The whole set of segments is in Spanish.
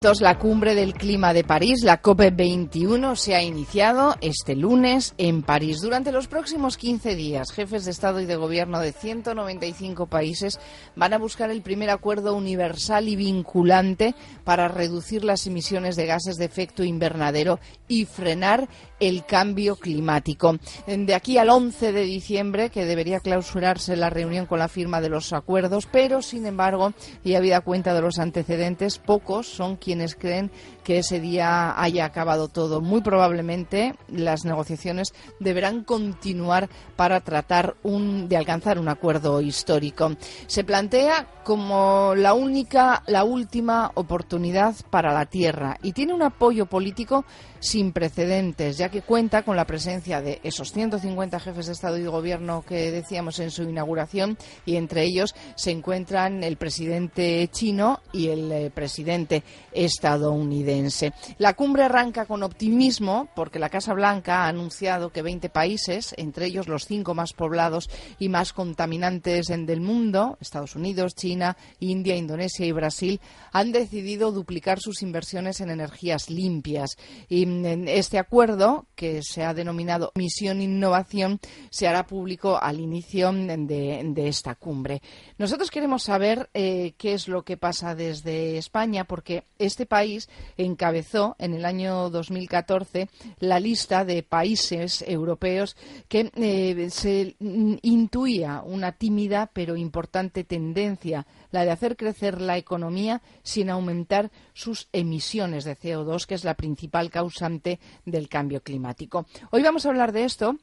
La cumbre del clima de París, la COP21, se ha iniciado este lunes en París. Durante los próximos 15 días, jefes de Estado y de Gobierno de 195 países van a buscar el primer acuerdo universal y vinculante para reducir las emisiones de gases de efecto invernadero y frenar el cambio climático. De aquí al 11 de diciembre, que debería clausurarse la reunión con la firma de los acuerdos, pero sin embargo, y habida cuenta de los antecedentes, pocos son quienes creen que ese día haya acabado todo. Muy probablemente las negociaciones deberán continuar para tratar de alcanzar un acuerdo histórico. Se plantea como la única, la última oportunidad para la Tierra y tiene un apoyo político sin precedentes, ya que cuenta con la presencia de esos 150 jefes de Estado y de Gobierno que decíamos en su inauguración y entre ellos se encuentran el presidente chino y el eh, presidente estadounidense. La cumbre arranca con optimismo porque la Casa Blanca ha anunciado que 20 países, entre ellos los cinco más poblados y más contaminantes del mundo, Estados Unidos, China, India, Indonesia y Brasil, han decidido duplicar sus inversiones en energías limpias. Y mm, este acuerdo, que se ha denominado Misión Innovación, se hará público al inicio de, esta cumbre. Nosotros queremos saber eh, qué es lo que pasa desde España, porque este país encabezó en el año 2014 la lista de países europeos que eh, se intuía una tímida pero importante tendencia, la de hacer crecer la economía sin aumentar sus emisiones de CO2, que es la principal causante del cambio climático. Hoy vamos a hablar de esto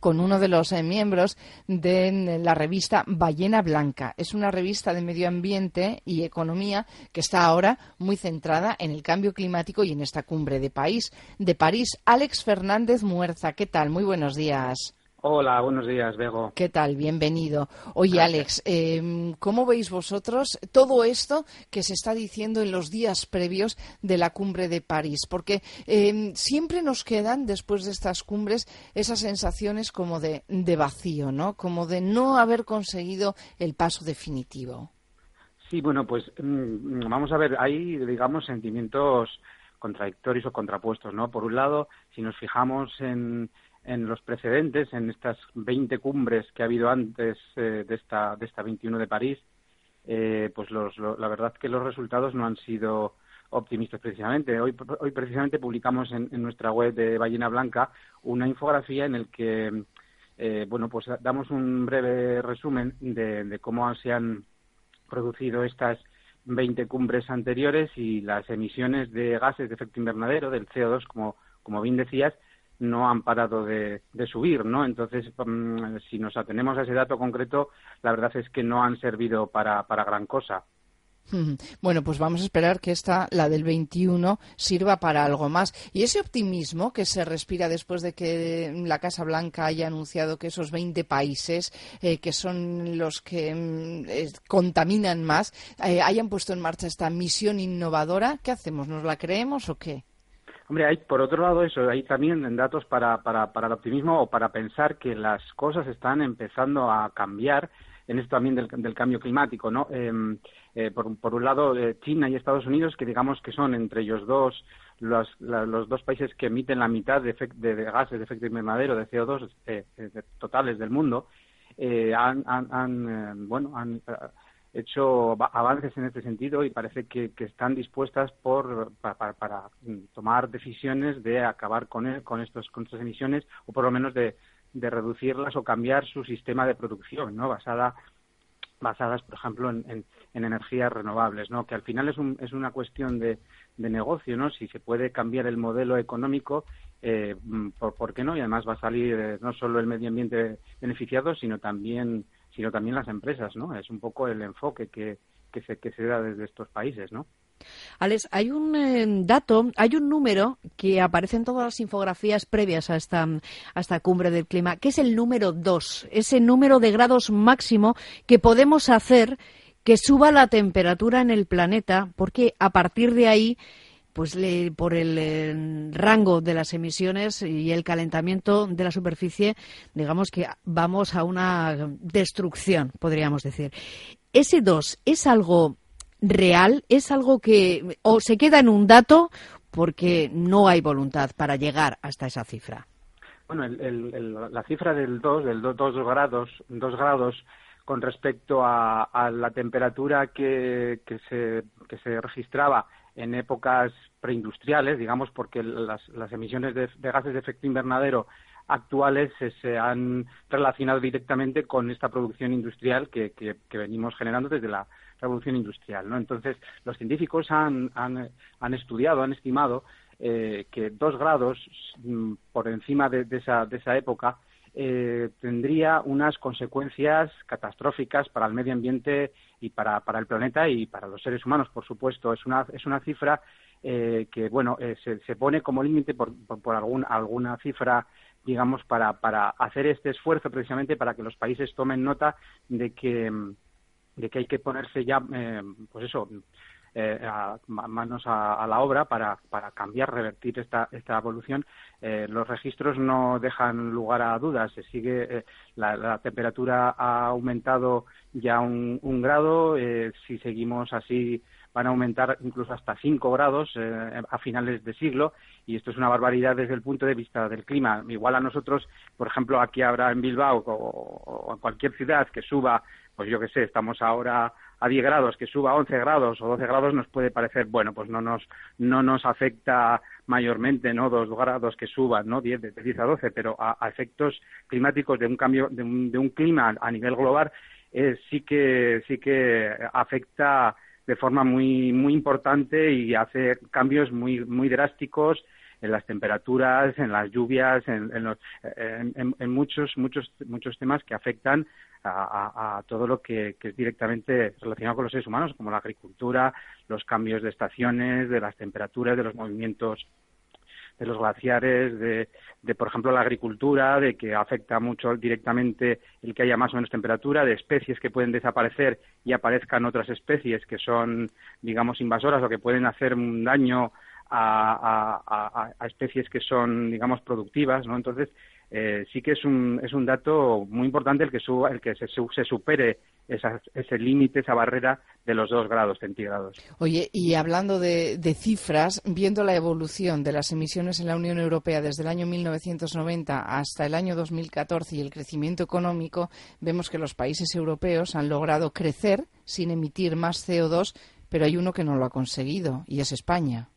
con uno de los eh, miembros de la revista Ballena Blanca. Es una revista de medio ambiente y economía que está ahora muy centrada en el cambio climático y en esta cumbre de, país, de París. Alex Fernández Muerza, ¿qué tal? Muy buenos días. Hola, buenos días, Bego. ¿Qué tal? Bienvenido. Oye, Alex, em, ¿cómo veis vosotros todo esto que se está diciendo en los días previos de la cumbre de París? Porque em, siempre nos quedan, después de estas cumbres, esas sensaciones como de, de vacío, ¿no? Como de no haber conseguido el paso definitivo. Sí, bueno, pues mm, vamos a ver, hay, digamos, sentimientos contradictorios o contrapuestos, ¿no? Por un lado, si nos fijamos en en los precedentes, en estas 20 cumbres que ha habido antes eh, de, esta, de esta 21 de París, eh, pues los, la verdad que los resultados no han sido optimistas precisamente. Hoy, hoy precisamente publicamos en, nuestra web de Ballena Blanca una infografía en el que eh, bueno pues damos un breve resumen de, de cómo se han producido estas 20 cumbres anteriores y las emisiones de gases de efecto invernadero, del CO2, como, como bien decías, no han parado de, subir, ¿no? Entonces, mm, si nos atenemos a ese dato concreto, la verdad es que no han servido para, para gran cosa. Bueno, pues vamos a esperar que esta, la del 21, sirva para algo más. Y ese optimismo que se respira después de que la Casa Blanca haya anunciado que esos 20 países, eh, que son los que mm, contaminan más, eh, hayan puesto en marcha esta misión innovadora, ¿qué hacemos? ¿Nos la creemos o qué? Hombre, hay por otro lado eso, hay también datos para, para, para el optimismo o para pensar que las cosas están empezando a cambiar en esto también del, del cambio climático, ¿no? Em, eh, por, por, un lado, eh, China y Estados Unidos, que digamos que son entre ellos dos los, los dos países que emiten la mitad de, de, gases de efecto invernadero, de CO2 eh, totales del mundo, han, han, han bueno, han hecho avances en este sentido y parece que, están dispuestas por, para, tomar decisiones de acabar con, con, estos, con estas emisiones o por lo menos de, de reducirlas o cambiar su sistema de producción, ¿no? Basada, basadas, por ejemplo, en, en, energías renovables, ¿no? Que al final es, un, es una cuestión de, de negocio, ¿no? Si se puede cambiar el modelo económico, eh, ¿por, ¿por, qué no? Y además va a salir eh, no solo el medio ambiente beneficiado, sino también sino también las empresas, ¿no? Es un poco el enfoque que, que, se, que se da desde estos países, ¿no? Alex, hay un eh, dato, hay un número que aparece en todas las infografías previas a esta, a esta cumbre del clima, que es el número 2, ese número de grados máximo que podemos hacer que suba la temperatura en el planeta, porque a partir de ahí pues por el eh, rango de las emisiones y el calentamiento de la superficie, digamos que vamos a una destrucción, podríamos decir. Ese 2 es algo real, es algo que o se queda en un dato porque no hay voluntad para llegar hasta esa cifra. Bueno, la cifra del 2, del 2 grados, 2 grados con respecto a, la temperatura que, se, que se registraba en épocas preindustriales, digamos, porque las, emisiones de, gases de efecto invernadero actuales se, han relacionado directamente con esta producción industrial que, venimos generando desde la revolución industrial. ¿no? Entonces, los científicos han, han, estudiado, han estimado eh, que dos grados mm, por encima de, esa, de esa época eh, tendría unas consecuencias catastróficas para el medio ambiente y para, para el planeta y para los seres humanos, por supuesto. Es una, es una cifra eh, que, bueno, eh, se, se, pone como límite por, por, algún, alguna cifra digamos, para, para hacer este esfuerzo precisamente para que los países tomen nota de que, de que hay que ponerse ya, pues eso, eh, a, manos a, la obra para, para cambiar, revertir esta, evolución. Eh, los registros no dejan lugar a dudas. Se sigue, eh, la, temperatura ha aumentado ya un, grado. si seguimos así, van a aumentar incluso hasta 5 grados a finales de siglo. Y esto es una barbaridad desde el punto de vista del clima. Igual a nosotros, por ejemplo, aquí habrá en Bilbao o, en cualquier ciudad que suba, pues yo qué sé, estamos ahora a 10 grados, que suba a 11 grados o 12 grados nos puede parecer, bueno, pues no nos, no nos afecta mayormente, ¿no? Dos grados que suban, ¿no? 10, de 10 a 12, pero a, efectos climáticos de un cambio, de un, de un clima a nivel global, eh, sí que, sí que afecta de forma muy, muy importante y hace cambios muy, muy drásticos en las temperaturas, en las lluvias, en, en, muchos, muchos, muchos temas que afectan a, todo lo que, es directamente relacionado con los seres humanos, como la agricultura, los cambios de estaciones, de las temperaturas, de los movimientos de los glaciares, de, de, por ejemplo, la agricultura, de que afecta mucho directamente el que haya más o menos temperatura, de especies que pueden desaparecer y aparezcan otras especies que son, digamos, invasoras o que pueden hacer un daño a, especies que son, digamos, productivas, ¿no? Entonces, eh, sí que es un, es un dato muy importante el que, suba, el que se, se supere ese límite, esa barrera de los dos grados centígrados. Oye, y hablando de, de, cifras, viendo la evolución de las emisiones en la Unión Europea desde el año 1990 hasta el año 2014 y el crecimiento económico, vemos que los países europeos han logrado crecer sin emitir más CO2, pero hay uno que no lo ha conseguido, y es España.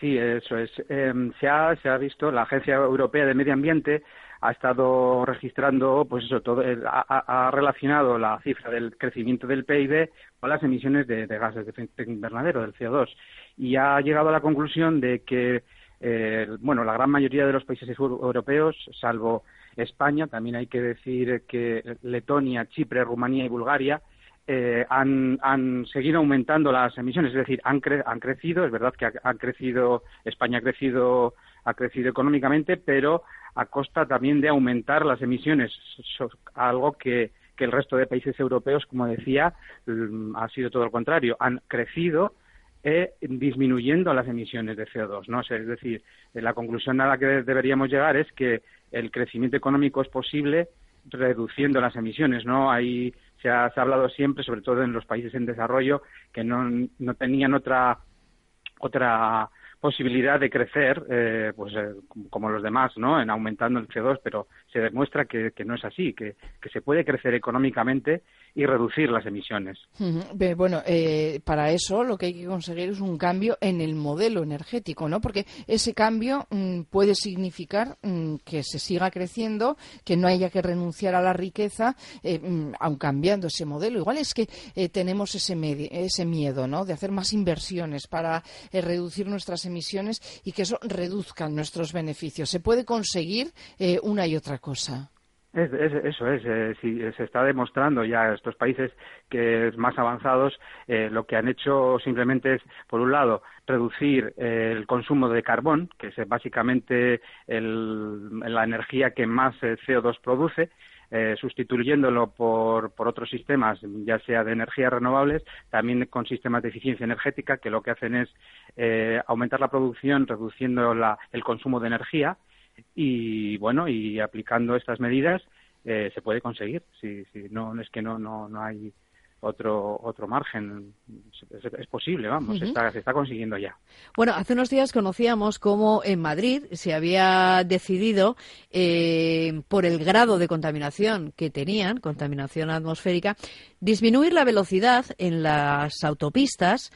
Sí, eso es. Em, se, ha, se ha visto, la Agencia Europea de Medio Ambiente ha estado registrando, pues eso, todo, ha, relacionado la cifra del crecimiento del PIB con las emisiones de, gases de efecto invernadero, del CO2, y ha llegado a la conclusión de que, eh, bueno, la gran mayoría de los países europeos, salvo España, también hay que decir que Letonia, Chipre, Rumanía y Bulgaria, eh, han, seguido aumentando las emisiones, es decir, han, han crecido, es verdad que ha, crecido, España ha crecido, ha crecido económicamente, pero a costa también de aumentar las emisiones, algo que, el resto de países europeos, como decía, mm, ha sido todo lo contrario, han crecido eh, disminuyendo las emisiones de CO2, ¿no? es decir, la conclusión a la que deberíamos llegar es que el crecimiento económico es posible reduciendo las emisiones, ¿no? Hay se ha, hablado siempre, sobre todo en los países en desarrollo, que no, no tenían otra otra posibilidad de crecer, eh, pues eh, como los demás, ¿no? En aumentando el CO2, pero se demuestra que, no es así, que, que, se puede crecer económicamente y reducir las emisiones. Bueno, eh, para eso lo que hay que conseguir es un cambio en el modelo energético, ¿no? Porque ese cambio mm, puede significar mm, que se siga creciendo, que no haya que renunciar a la riqueza, eh, mm, aun cambiando ese modelo. Igual es que eh, tenemos ese, ese miedo, ¿no? De hacer más inversiones para reducir nuestras emisiones y que eso reduzca nuestros beneficios. Se puede conseguir una y otra cosa. eso es, eh, si se está demostrando ya estos países que más avanzados eh, lo que han hecho simplemente es, por un lado, reducir eh, el consumo de carbón, que es básicamente la energía que más CO2 produce, sustituyéndolo por, por, otros sistemas, ya sea de energías renovables, también con sistemas de eficiencia energética, que lo que hacen es aumentar la producción, reduciendo el consumo de energía. Y bueno y aplicando estas medidas eh, se puede conseguir. Si, si no es que no no no hay otro otro margen. Es, posible vamos se, está, se está consiguiendo ya. Bueno hace unos días conocíamos cómo en Madrid se había decidido eh, por el grado de contaminación que tenían contaminación atmosférica disminuir la velocidad en las autopistas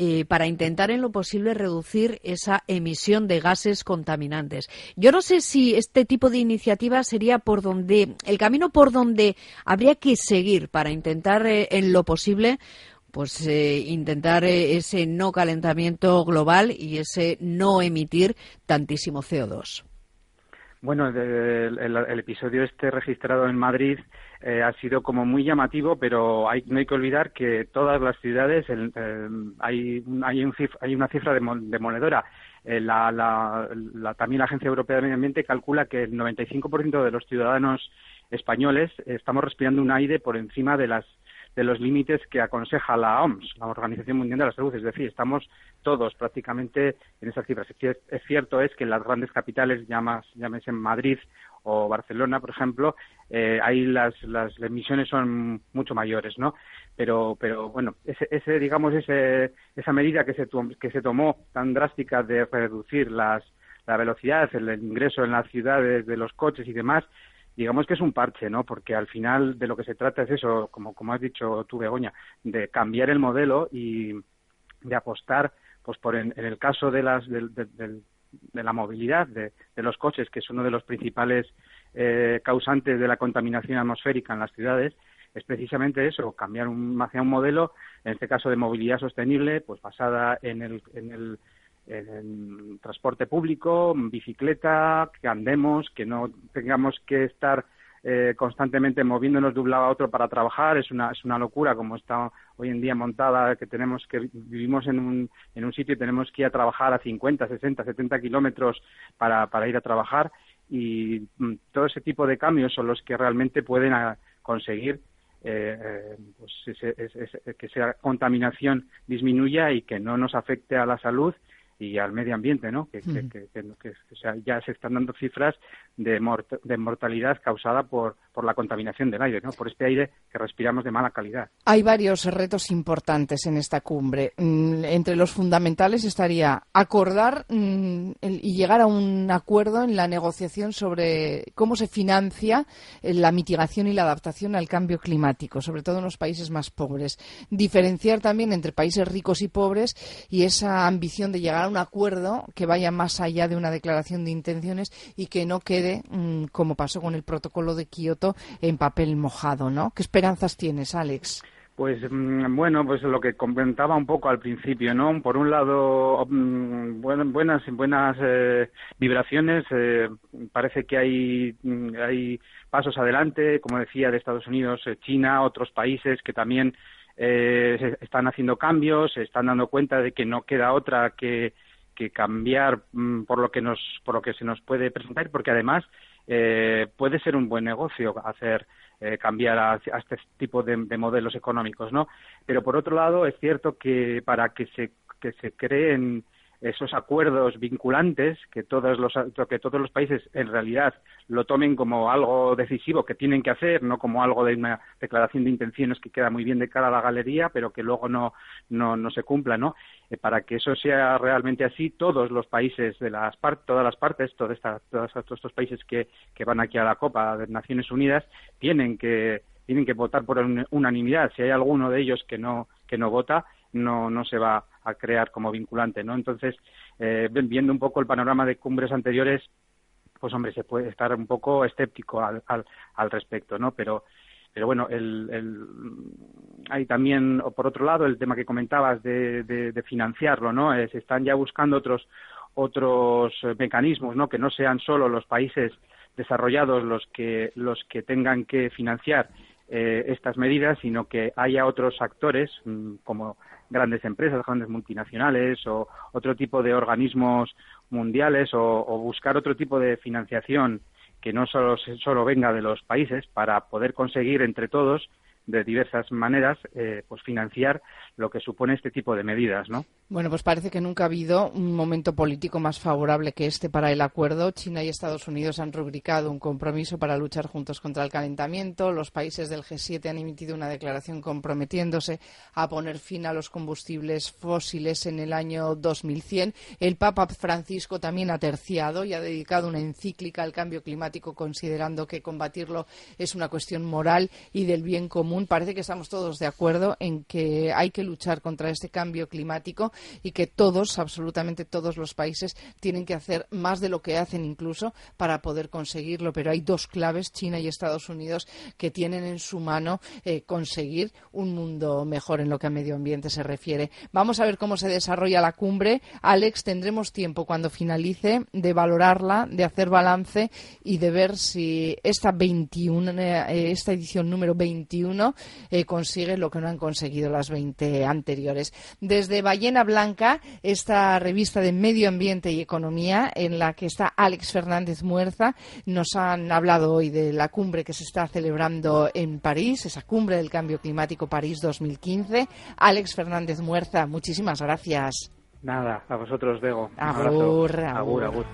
eh, para intentar en lo posible reducir esa emisión de gases contaminantes. Yo no sé si este tipo de iniciativa sería por donde el camino por donde habría que seguir para intentar eh, en lo posible pues eh, intentar ese no calentamiento global y ese no emitir tantísimo CO2. Bueno, el, episodio este registrado en Madrid eh, ha sido como muy llamativo, pero hay, no hay que olvidar que todas las ciudades hay, hay, un hay, una cifra demoledora. Eh, la, la, también la Agencia Europea de Medio Ambiente calcula que el 95% de los ciudadanos españoles estamos respirando un aire por encima de las de los límites que aconseja la OMS, la Organización Mundial de la Salud. Es decir, estamos todos prácticamente en esas cifras. Es cierto es que las grandes capitales, llámese Madrid o Barcelona, por ejemplo, eh, ahí las, las emisiones son mucho mayores, ¿no? Pero, pero bueno, ese, ese digamos, ese, esa medida que se, que se tomó tan drástica de reducir las, la velocidad, el ingreso en las ciudades de los coches y demás, digamos que es un parche, ¿no? Porque al final de lo que se trata es eso, como, como has dicho tú, Begoña, de cambiar el modelo y de apostar, pues por en, el caso de las de, de, la movilidad, de, los coches, que es uno de los principales eh, causantes de la contaminación atmosférica en las ciudades, es precisamente eso, cambiar un, hacia un modelo, en este caso de movilidad sostenible, pues basada en el, en el transporte público, bicicleta, que andemos, que no tengamos que estar eh, constantemente moviéndonos de un lado a otro para trabajar. Es una, es una locura como está hoy en día montada, que tenemos que vivimos en un, en un sitio y tenemos que ir a trabajar a 50, 60, 70 kilómetros para, para ir a trabajar. Y mm, todo ese tipo de cambios son los que realmente pueden ah, conseguir eh, eh, pues que esa contaminación disminuya y que no nos afecte a la salud y al medio ambiente, ¿no? Que, ya se están dando cifras de, de mortalidad causada por, por la contaminación del aire, ¿no? Por este aire que respiramos de mala calidad. Hay varios retos importantes en esta cumbre. Mm, entre los fundamentales estaría acordar mm, y llegar a un acuerdo en la negociación sobre cómo se financia eh, la mitigación y la adaptación al cambio climático, sobre todo en los países más pobres. Diferenciar también entre países ricos y pobres y esa ambición de llegar a un acuerdo que vaya más allá de una declaración de intenciones y que no quede, mm, como pasó con el protocolo de Kioto, en papel mojado, ¿no? ¿Qué esperanzas tienes, Alex? Pues mm, bueno, pues lo que comentaba un poco al principio, ¿no? Por un lado, mm, buenas buenas eh, vibraciones. Eh, parece que hay hay pasos adelante, como decía, de Estados Unidos, eh, China, otros países que también están haciendo cambios, se están dando cuenta de que no queda otra que que cambiar mm, por lo que nos por lo que se nos puede presentar porque además eh, puede ser un buen negocio hacer eh, cambiar a, este tipo de, de, modelos económicos no pero por otro lado es cierto que para que se que se creen esos acuerdos vinculantes que todos los que todos los países en realidad lo tomen como algo decisivo que tienen que hacer no como algo de una declaración de intenciones que queda muy bien de cara a la galería pero que luego no no, no se cumpla no eh, para que eso sea realmente así todos los países de las todas las partes todas todos estos países que, que van aquí a la Copa de Naciones Unidas tienen que tienen que votar por unanimidad. Si hay alguno de ellos que no que no vota no no se va a crear como vinculante, ¿no? Entonces, eh, viendo un poco el panorama de cumbres anteriores, pues hombre, se puede estar un poco escéptico al, al, respecto, ¿no? Pero, pero bueno, el, el, hay también, por otro lado, el tema que comentabas de, de, financiarlo, ¿no? se están ya buscando otros otros mecanismos, ¿no? Que no sean solo los países desarrollados los que los que tengan que financiar eh, estas medidas, sino que haya otros actores mm, como grandes empresas, grandes multinacionales o otro tipo de organismos mundiales o, o buscar otro tipo de financiación que no solo, solo venga de los países para poder conseguir entre todos de diversas maneras eh, pues financiar lo que supone este tipo de medidas, ¿no? Bueno, pues parece que nunca ha habido un momento político más favorable que este para el acuerdo. China y Estados Unidos han rubricado un compromiso para luchar juntos contra el calentamiento. Los países del G7 han emitido una declaración comprometiéndose a poner fin a los combustibles fósiles en el año 2100. El Papa Francisco también ha terciado y ha dedicado una encíclica al cambio climático, considerando que combatirlo es una cuestión moral y del bien común. Parece que estamos todos de acuerdo en que hay que luchar contra este cambio climático y que todos, absolutamente todos los países, tienen que hacer más de lo que hacen incluso para poder conseguirlo. Pero hay dos claves, China y Estados Unidos, que tienen en su mano eh, conseguir un mundo mejor en lo que a medio ambiente se refiere. Vamos a ver cómo se desarrolla la cumbre. Alex, tendremos tiempo cuando finalice de valorarla, de hacer balance y de ver si esta 21, eh, esta edición número 21 eh, consigue lo que no han conseguido las 20 anteriores. Desde Ballena Blanca, esta revista de Medio Ambiente y Economía, en la que está Alex Fernández Muerza. Nos han hablado hoy de la cumbre que se está celebrando en París, esa cumbre del cambio climático París 2015. Alex Fernández Muerza, muchísimas gracias. Nada, a vosotros, Bego. Agur, agur.